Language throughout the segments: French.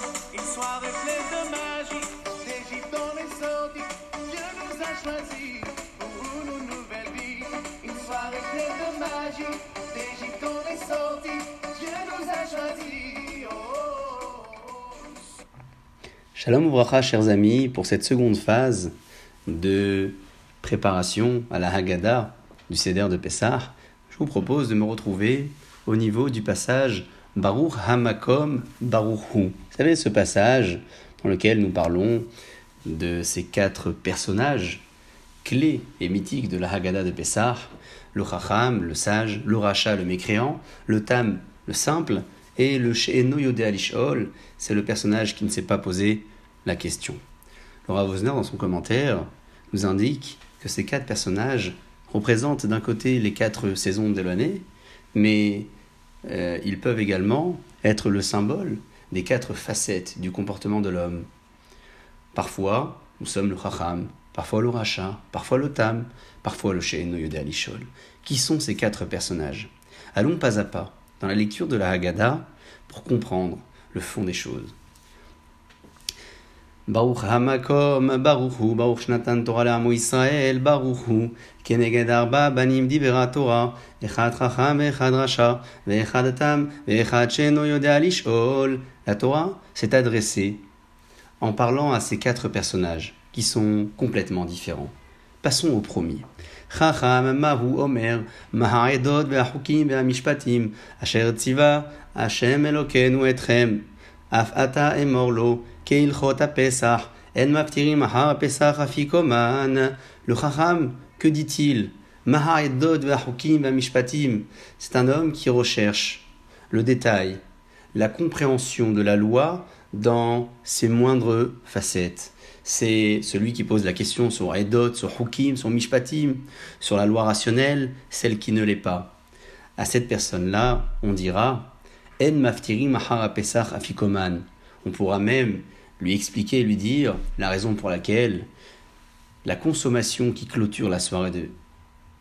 Une soirée pleine de magie, d'Égypte on est sorti. Dieu nous a choisis pour une nouvelle vie. Une soirée pleine de magie, d'Égypte on est sorti. Dieu nous a choisis. Oh, oh, oh. Shalom Ouvracha, chers amis, pour cette seconde phase de préparation à la Haggadah du Seder de Pessah, je vous propose de me retrouver au niveau du passage Baruch Hamakom Baruch Hu. Vous savez, ce passage dans lequel nous parlons de ces quatre personnages clés et mythiques de la Haggadah de Pessah, le Chacham, le sage, le Racha, le mécréant, le Tam, le simple, et le She'eno Yodé Alishol, c'est le personnage qui ne s'est pas posé la question. Laura Vosner, dans son commentaire, nous indique que ces quatre personnages représentent d'un côté les quatre saisons de l'année, mais euh, ils peuvent également être le symbole des quatre facettes du comportement de l'homme. Parfois, nous sommes le Chacham, parfois le Racha, parfois le Tam, parfois le Shein Alishol. Qui sont ces quatre personnages? Allons pas à pas dans la lecture de la Haggadah pour comprendre le fond des choses. Baruch Hamakom, Baruch Hu, Baruch Shnatan Torah Lamo Israël, Baruch Hu, Keneged Arba Banim Dibera Torah, Echad Racham, Echad Racha, Ve'echad Tam, Ve'echad Sheno Yodea Lishol. La Torah s'est adressée en parlant à ces quatre personnages qui sont complètement différents. Passons au premier. Omer, Asher Tziva, Hashem Elokenu Etrem, Afata Emorlo, Keilchot Pesach, En Maptirim Ahar Pesach Afikoman. Le Chacham, que dit-il? C'est un homme qui recherche le détail, la compréhension de la loi dans ses moindres facettes. C'est celui qui pose la question sur Edot, sur Hukim, sur Mishpatim, sur la loi rationnelle, celle qui ne l'est pas. À cette personne-là, on dira En maftiri mahara afikoman. On pourra même lui expliquer, lui dire la raison pour laquelle la consommation qui clôture la soirée de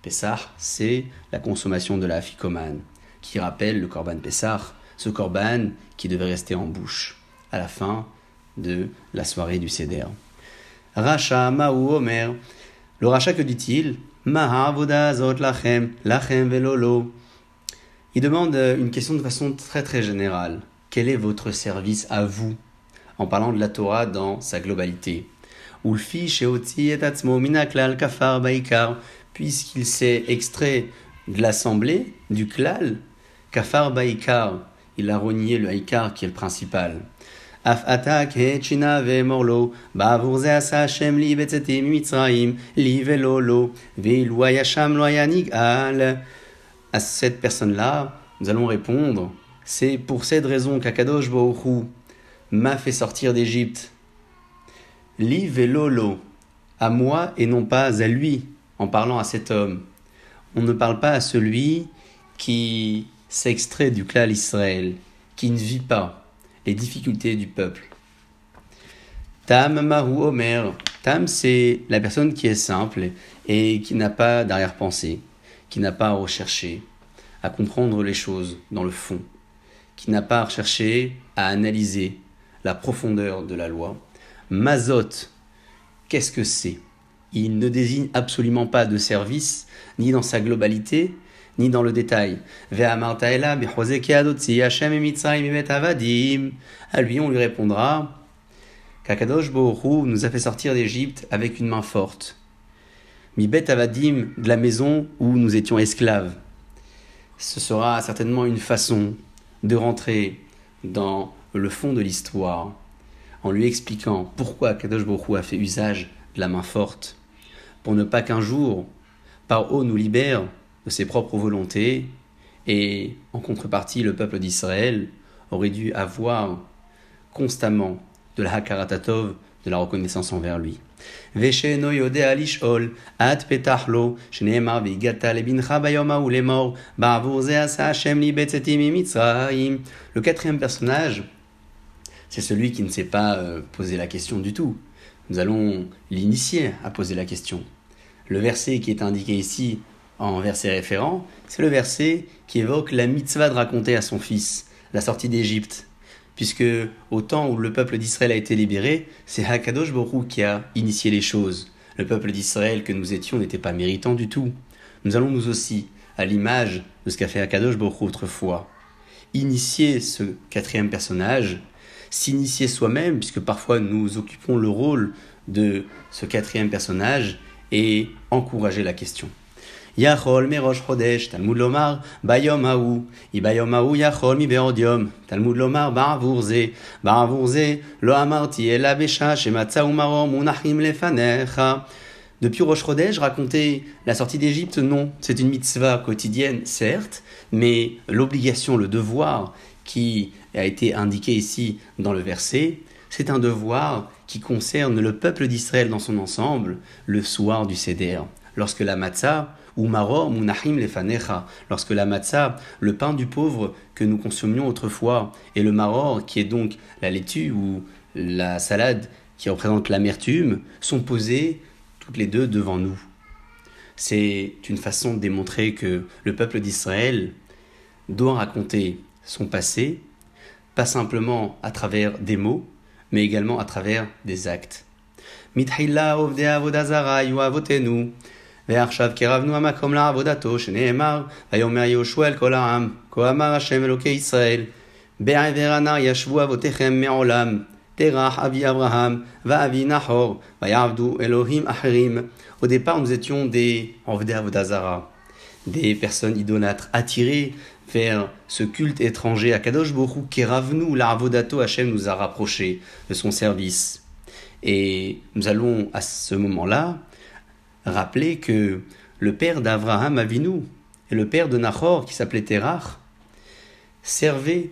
Pessah, c'est la consommation de la afikoman, qui rappelle le korban Pessah, ce korban qui devait rester en bouche à la fin de la soirée du Seder. Racha Maou Omer. Le Racha, que dit-il? Lachem, lachem velolo. Il demande une question de façon très très générale. Quel est votre service à vous? En parlant de la Torah dans sa globalité. Ulfi sheoti et atzmo minaklal kafar baikar. Puisqu'il s'est extrait de l'assemblée, du klal, kafar baikar il a renié le haïkar qui est le principal. À cette personne-là, nous allons répondre C'est pour cette raison qu'Akadosh Baoru m'a fait sortir d'Égypte. Li velolo, à moi et non pas à lui, en parlant à cet homme. On ne parle pas à celui qui s'extrait du clan Israël, qui ne vit pas les difficultés du peuple. Tam Mahu Omer. Tam, c'est la personne qui est simple et qui n'a pas d'arrière-pensée, qui n'a pas à rechercher, à comprendre les choses dans le fond, qui n'a pas à rechercher à analyser la profondeur de la loi. Mazot, qu'est-ce que c'est? Il ne désigne absolument pas de service, ni dans sa globalité, ni dans le détail. À lui, on lui répondra qu'Akadosh Bohu nous a fait sortir d'Égypte avec une main forte. Mibet Avadim, de la maison où nous étions esclaves. Ce sera certainement une façon de rentrer dans le fond de l'histoire en lui expliquant pourquoi Kadosh Baruch a fait usage de la main forte, pour ne pas qu'un jour, par haut nous libère de ses propres volontés, et en contrepartie, le peuple d'Israël aurait dû avoir constamment de la hakaratatov, de la reconnaissance envers lui. Le quatrième personnage, c'est celui qui ne s'est pas euh, posé la question du tout. Nous allons l'initier à poser la question. Le verset qui est indiqué ici en verset référent, c'est le verset qui évoque la mitzvah de raconter à son fils la sortie d'Égypte. puisque au temps où le peuple d'Israël a été libéré, c'est Hakadosh Borou qui a initié les choses. Le peuple d'Israël que nous étions n'était pas méritant du tout. Nous allons nous aussi, à l'image de ce qu'a fait Hakadosh Borou autrefois, initier ce quatrième personnage, s'initier soi-même, puisque parfois nous occupons le rôle de ce quatrième personnage, et encourager la question. Yachol merosh chodesh, Talmud lomar, bayom haou, i bayom haou yachol mi beodium, Talmud lomar, ba'avur ze, ba'avur ze, lo amarti el abesha, shematza umarom, unachim lefanecha. Depuis Rosh Chodesh, raconter la sortie d'Égypte, non. C'est une mitzvah quotidienne, certes, mais l'obligation, le devoir qui a été indiqué ici dans le verset, c'est un devoir qui concerne le peuple d'Israël dans son ensemble, le soir du Seder. Lorsque la matzah, ou maror munachim lefanecha, lorsque la matzah, le pain du pauvre que nous consommions autrefois, et le maror, qui est donc la laitue ou la salade qui représente l'amertume, sont posés toutes les deux devant nous. C'est une façon de démontrer que le peuple d'Israël doit raconter son passé, pas simplement à travers des mots, mais également à travers des actes. מתחילה עובדי עבודה זרה היו אבותינו, ועכשיו קרבנו המקום לעבודתו, שנאמר, ויאמר יהושע אל כל העם, כה אמר השם אלוקי ישראל, בעבר הנר ישבו אבותיכם מעולם, תרח אבי אברהם, ואבי נחור, ויעבדו אלוהים אחרים. Au départ, nous étions des Ovdei Avodazara, des personnes idolâtres attirées vers ce culte étranger à Kadosh Borou, Keravnu, l'Arvodato Hachem nous a rapprochés de son service. Et nous allons à ce moment-là rappeler que le père d'Avraham Avinu et le père de Nahor, qui s'appelait Terach, servaient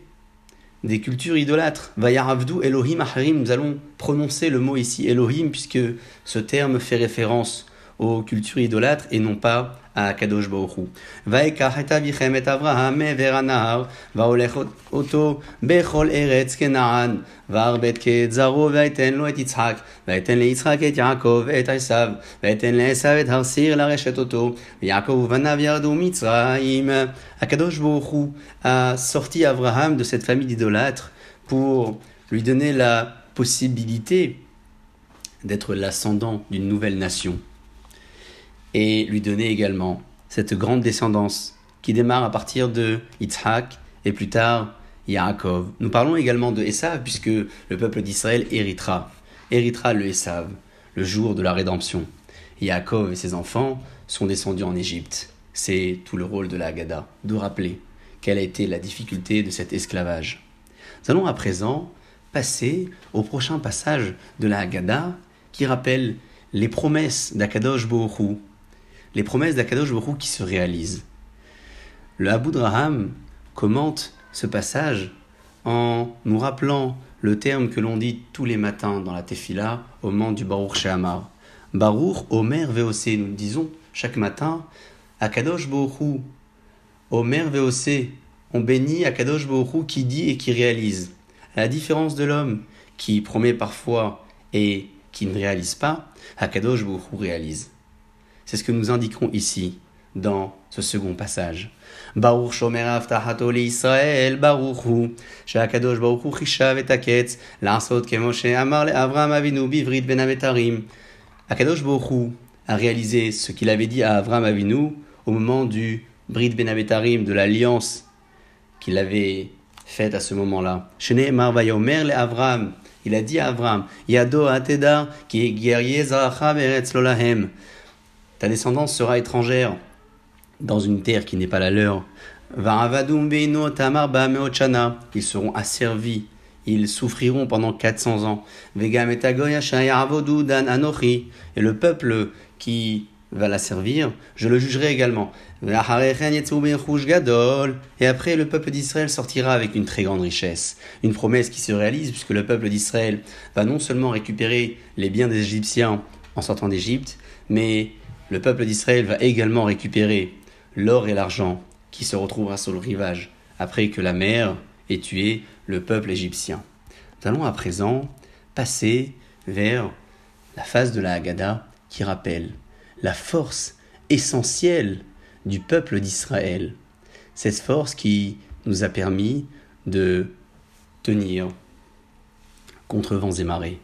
des cultures idolâtres. Vayaravdu Elohim nous allons prononcer le mot ici Elohim, puisque ce terme fait référence aux cultures idolâtres et non pas à Kadosh Baruchu. ויקח את אביכם את אברהם מעבר הנהר, והולך אותו בכל ארץ כנען, והרבט כאת זרעו, ויתן לו את יצחק, ויתן ליצחק את יעקב ואת עשיו, ויתן לעשיו את הר סיר לרשת אותו, ויעקב ובניו ירדו מצרים. Akadosh Baruchu a sorti Abraham de cette famille d'idolâtres pour lui donner la possibilité d'être l'ascendant d'une nouvelle nation et lui donner également cette grande descendance qui démarre à partir de Yitzhak et plus tard Yaakov. Nous parlons également de Esav puisque le peuple d'Israël héritera, héritera le Esav le jour de la rédemption. Yaakov et ses enfants sont descendus en Égypte. C'est tout le rôle de la Haggadah, de rappeler quelle a été la difficulté de cet esclavage. Nous allons à présent passer au prochain passage de la Haggadah qui rappelle les promesses d'Akadosh Bohu les promesses d'Akadosh Baruch qui se réalisent. Le Abu Draham commente ce passage en nous rappelant le terme que l'on dit tous les matins dans la Tefila au moment du Baruch Shehamar. Baruch Omer VOC, nous le disons chaque matin, Akadosh Baruch Omer VOC, on bénit Akadosh Baruch qui dit et qui réalise. À la différence de l'homme qui promet parfois et qui ne réalise pas, Akadosh Baruch réalise. C'est ce que nous indiquons ici dans ce second passage. Baruch shomer avtahato Israël, Baruch hu, שהקדוש ברוך הוא חישב את הקץ, לעשות כמו שאמר לאברהם אבינו בברית בין המתרים. Akadosh Baruch hu a réalisé ce qu'il avait dit à Avraham Avinu au moment du Brit Ben Abetarim, de l'alliance qu'il avait faite à ce moment-là. Shneemar vayomer le Avraham, il a dit à Avraham, Yado atedar ki guerrier zaracha beretz lolahem ta descendance sera étrangère dans une terre qui n'est pas la leur. Ils seront asservis, ils souffriront pendant 400 ans. Et le peuple qui va la servir, je le jugerai également. Et après, le peuple d'Israël sortira avec une très grande richesse. Une promesse qui se réalise puisque le peuple d'Israël va non seulement récupérer les biens des Égyptiens en sortant d'Égypte, mais le peuple d'Israël va également récupérer l'or et l'argent qui se retrouvera sur le rivage après que la mer ait tué le peuple égyptien. Nous allons à présent passer vers la phase de la Haggadah qui rappelle la force essentielle du peuple d'Israël. Cette force qui nous a permis de tenir contre vents et marées.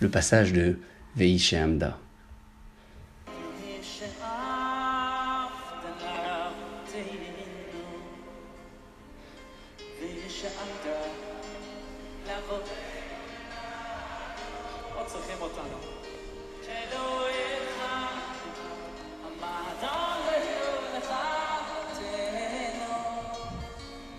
Le passage de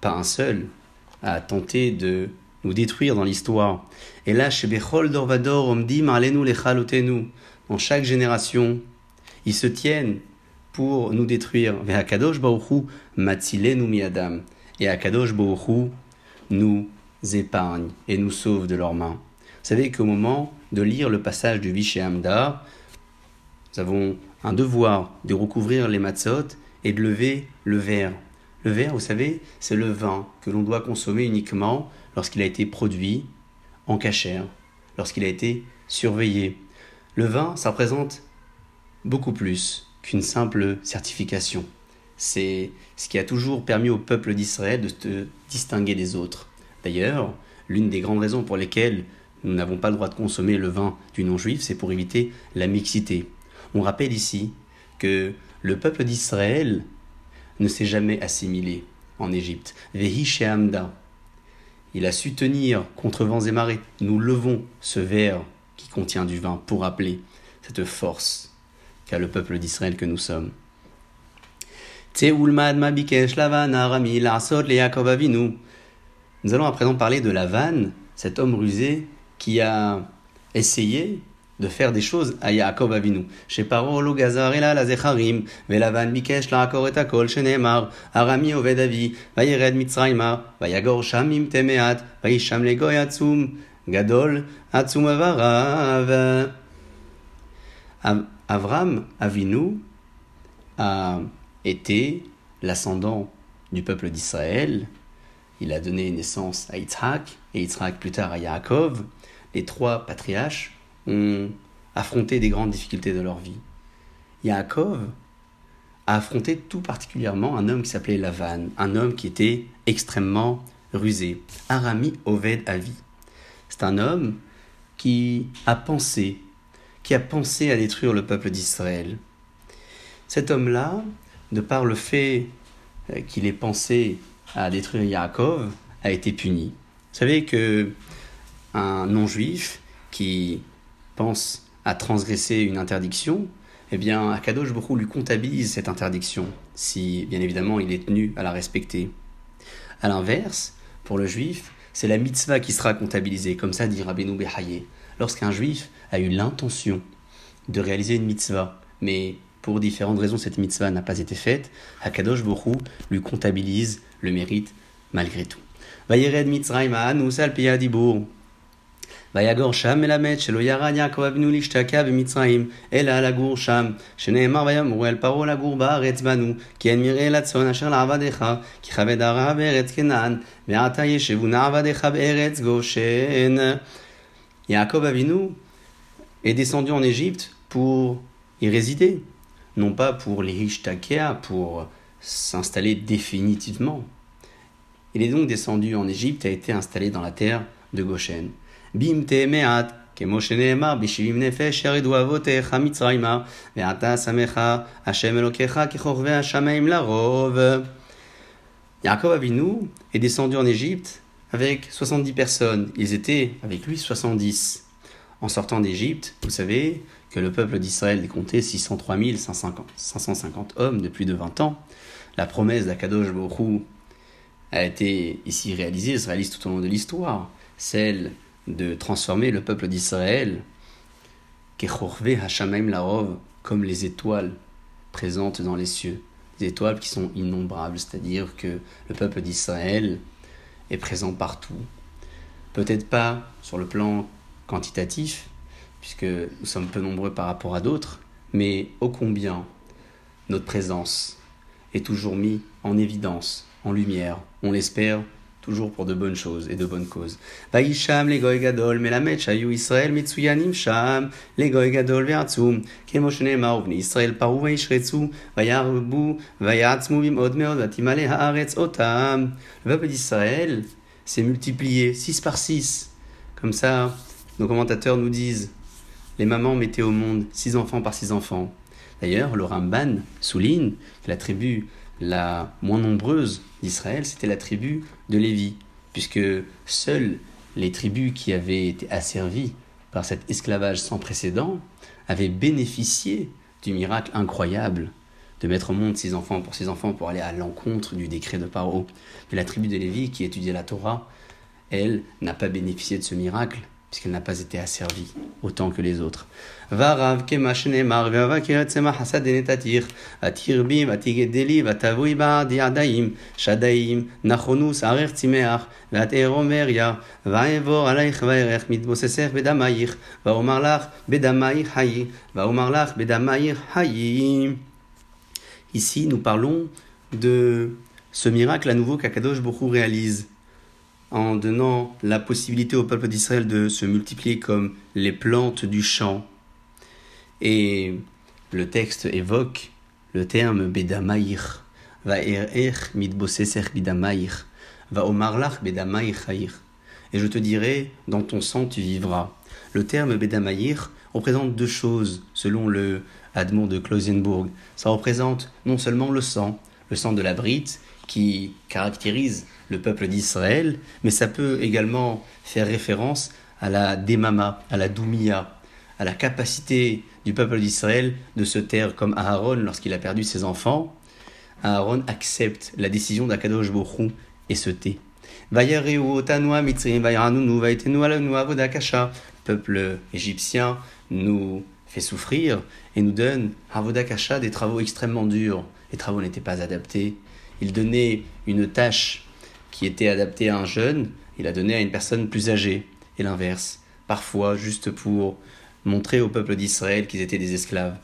pas un seul a tenté de nous détruire dans l'histoire. Et là, chez Bechol Dorvador, Omdim alenu lechalotenu, dans chaque génération, ils se tiennent pour nous détruire. Ve'akadosh baruchu matzilenu miadam. Et Akadosh baruchu nous épargne et nous sauve de leurs mains. Vous savez qu'au moment de lire le passage du Vishay Amda, nous avons un devoir de recouvrir les matzot et de lever le verre. Le verre, vous savez, c'est le vin que l'on doit consommer uniquement lorsqu'il a été produit en cachère, lorsqu'il a été surveillé. Le vin, ça représente beaucoup plus qu'une simple certification. C'est ce qui a toujours permis au peuple d'Israël de se distinguer des autres. D'ailleurs, l'une des grandes raisons pour lesquelles nous n'avons pas le droit de consommer le vin du non-juif, c'est pour éviter la mixité. On rappelle ici que le peuple d'Israël ne s'est jamais assimilé en Égypte. Vehi Shehamda. Il a su tenir contre vents et marées. Nous levons ce verre qui contient du vin pour rappeler cette force qu'a le peuple d'Israël que nous sommes. Nous allons à présent parler de Lavan, cet homme rusé qui a essayé de faire des choses à Yaakov Avinu. Chez Paro lo gazar ela la zecharim, velavan bikesh laakor et akol shenemar, arami oved avi, vayered mitzrayma, vayagor sham im temeat, vayisham legoy atzum, gadol atzum avarav. Avram Avinu a été l'ascendant du peuple d'Israël. Il a donné naissance à Yitzhak et Yitzhak plus tard à Yaakov. Les trois patriarches ont affronté des grandes difficultés de leur vie. Yaakov a affronté tout particulièrement un homme qui s'appelait Lavan, un homme qui était extrêmement rusé, Arami Oved Avi. C'est un homme qui a pensé, qui a pensé à détruire le peuple d'Israël. Cet homme-là, de par le fait euh, qu'il ait pensé à détruire Yaakov, a été puni. Vous savez que un non-juif qui pense à transgresser une interdiction, eh bien, Akadosh beaucoup lui comptabilise cette interdiction, si bien évidemment il est tenu à la respecter. A l'inverse, pour le juif, c'est la mitzvah qui sera comptabilisée, comme ça dit Rabbeinu Behaye. Lorsqu'un juif a eu l'intention de réaliser une mitzvah, mais pour différentes raisons cette mitzvah n'a pas été faite, Akadosh Borou lui comptabilise le mérite malgré tout. Vayered Mitzrayma nous salpiyadibur. ויגור שם מלמד שלא ירד יעקב אבינו להשתקע במצרים, אלא לגור שם, שנאמר ויאמרו אל פרעה לגור בארץ בנו, כי אין מרעה לצאן אשר לעבדיך, כי כבד הרע בארץ כנען, ועתה ישבו נעבדיך בארץ גושן. Yaakov Avinu est descendu en Égypte pour y résider, non pas pour les Hishtakea, pour s'installer définitivement. Il est donc descendu en Égypte et a été installé dans la terre de Goshen. במתי מעט, כמו שנאמר, בשבעים נפש ירדו אבותיך מצרימה, ועתה שמך השם אלוקיך ככוכבי השמיים לרוב. Yaakov Avinu est descendu en Égypte avec 70 personnes. Ils étaient avec lui 70. En sortant d'Égypte, vous savez que le peuple d'Israël comptait 603 550 hommes de plus de 20 ans. La promesse d'Akadosh Borou a été ici réalisée, se réalise tout au long de l'histoire. Celle de transformer le peuple d'Israël, comme les étoiles présentes dans les cieux, des étoiles qui sont innombrables, c'est-à-dire que le peuple d'Israël est présent partout. Peut-être pas sur le plan quantitatif, puisque nous sommes peu nombreux par rapport à d'autres, mais ô combien notre présence est toujours mise en évidence, en lumière, on l'espère, toujours pour de bonnes choses et de bonnes causes. Vaisham les goy gadol melamet shayu Israël mitsuyanim sham les goy gadol ve'atzum kemoshne ma'ovni Israël paru vaishretsu vayarbu vayatzmu bimod meod vatimale haaretz otam. Le peuple d'Israël s'est multiplié 6 par 6. Comme ça, nos commentateurs nous disent les mamans mettaient au monde 6 enfants par 6 enfants. D'ailleurs, le Ramban souligne que la tribu la moins nombreuse d'Israël, c'était la tribu de Lévi, puisque seules les tribus qui avaient été asservies par cet esclavage sans précédent avaient bénéficié du miracle incroyable de mettre au monde six enfants pour six enfants pour aller à l'encontre du décret de Paro. Mais la tribu de Lévi qui étudiait la Torah, elle n'a pas bénéficié de ce miracle puisqu'elle n'a pas été asservie autant que les autres. Ici, nous parlons de ce miracle à nouveau qu'Akadosh Bokhu réalise en donnant la possibilité au peuple d'Israël de se multiplier comme les plantes du champ. Et le texte évoque le terme Bedamaïr. Va er mitboseser bidamaïr. Va omarlach bedamaïr Et je te dirai, dans ton sang tu vivras. Le terme Bedamaïr représente deux choses, selon le Admon de Klausenburg. Ça représente non seulement le sang, le sang de la brite, qui caractérise le peuple d'Israël, mais ça peut également faire référence à la Demama, à la Doumia, à la capacité du peuple d'Israël de se taire comme Aaron lorsqu'il a perdu ses enfants. Aaron accepte la décision d'Akadosh Borou et se tait. Le peuple égyptien nous fait souffrir et nous donne Avodakasha des travaux extrêmement durs. Les travaux n'étaient pas adaptés. Il donnait une tâche qui était adapté à un jeune, il a donné à une personne plus âgée, et l'inverse, parfois juste pour montrer au peuple d'Israël qu'ils étaient des esclaves.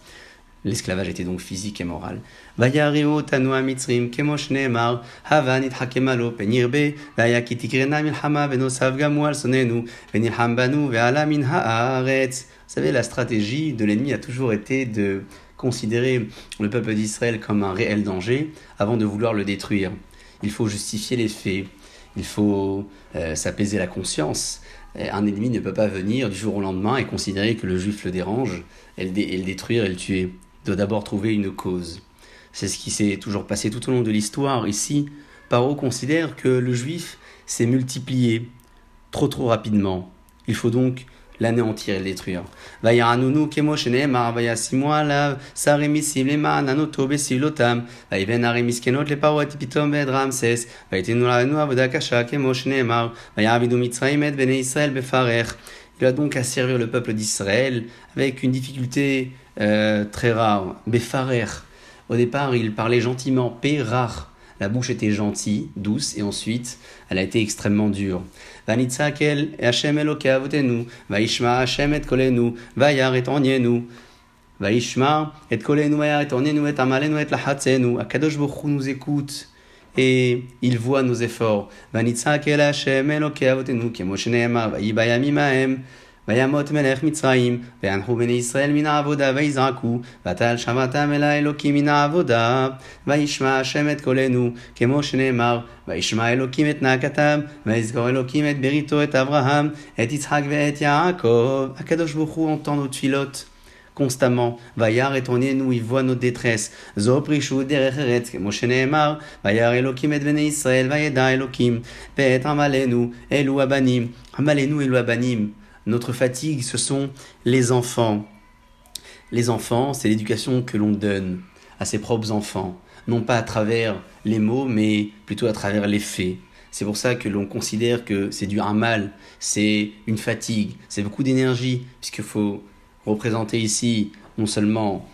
L'esclavage était donc physique et moral. Vous savez, la stratégie de l'ennemi a toujours été de considérer le peuple d'Israël comme un réel danger avant de vouloir le détruire il faut justifier les faits, il faut euh, s'apaiser la conscience. Un ennemi ne peut pas venir du jour au lendemain et considérer que le juif le dérange et le, détruire et le tuer. Il doit d'abord trouver une cause. C'est ce qui s'est toujours passé tout au long de l'histoire. Ici, Paro considère que le juif s'est multiplié trop trop rapidement. Il faut donc l'anéantir et le détruire. Vayaranunu kemo shenemar vayasimwa la saremisim leman anoto besilotam vaiven aremiskenot le parot pitom ved ramses vaitenu lanu avodakasha kemo shenemar vayavidu mitzraim et bene israel befarech. Il a donc à servir le peuple d'Israël avec une difficulté euh, très rare, befarech. Au départ, il parlait gentiment, pérar. La bouche était gentille, douce, et ensuite, elle a été extrêmement dure. Vanitzakel, Hashem Eloka, votez-nous. Vaishma, Hashem et kolenu. Vayar et nous. Vaishma et kolenu, vayar et nous. Et amalenu et lachatzenu. Akadosh Bokhu nous écoute et il voit nos efforts. Vanitzakel, Hashem Eloka, votez-nous. Kemoshenema, vayibayamimaem. וימות מלך מצרים, וינחו בני ישראל מן העבודה ויזעקו, ותעל שמעתם אל האלוקים מן העבודה, וישמע השם את קולנו, כמו שנאמר, וישמע אלוקים את נאקתם, ויזכור אלוקים את בריתו את אברהם, את יצחק ואת יעקב. הקדוש ברוך הוא entend nos tfilotes. constamment. וירא את עוניינו, il voit nos détresses. זו פרישות דרך ארץ, כמו שנאמר, וירא אלוקים את בני ישראל, וידע אלוקים, ואת עמלנו, אלו הבנים. עמלנו אלו הבנים. Notre fatigue, ce sont les enfants. Les enfants, c'est l'éducation que l'on donne à ses propres enfants, non pas à travers les mots, mais plutôt à travers les faits. C'est pour ça que l'on considère que c'est du mal, c'est une fatigue, c'est beaucoup d'énergie, puisqu'il faut représenter ici non seulement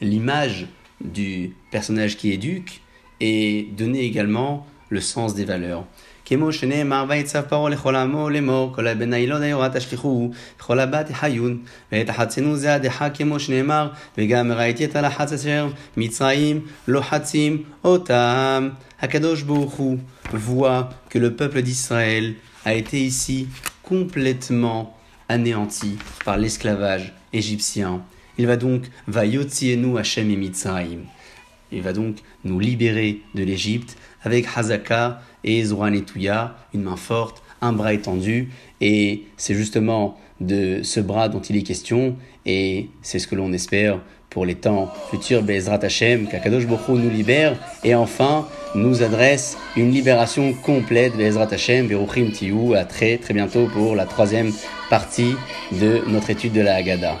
l'image du personnage qui éduque, et donner également le sens des valeurs. כמו שנאמר, ויצב פרעה לכל עמו לאמור, כל הבני לא דיורה תשליכוהו, וכל הבת חיון, ואת החצנו זה הדחה כמו שנאמר, וגם ראיתי את הלחץ אשר מצרים לוחצים אותם. הקדוש ברוך הוא voit que le peuple d'Israël a été ici complètement anéanti par l'esclavage égyptien. Il va donc, va yotzienu Hashem et Mitzrayim. Il va donc nous libérer de l'Égypte avec Hazaka et Touya, une main forte, un bras étendu. Et c'est justement de ce bras dont il est question. Et c'est ce que l'on espère pour les temps futurs. Bezrat Hashem, qu'Akadosh Bokhu nous libère. Et enfin, nous adresse une libération complète. Bezrat Hashem, Beruchim Tiyu. À très très bientôt pour la troisième partie de notre étude de la Haggadah.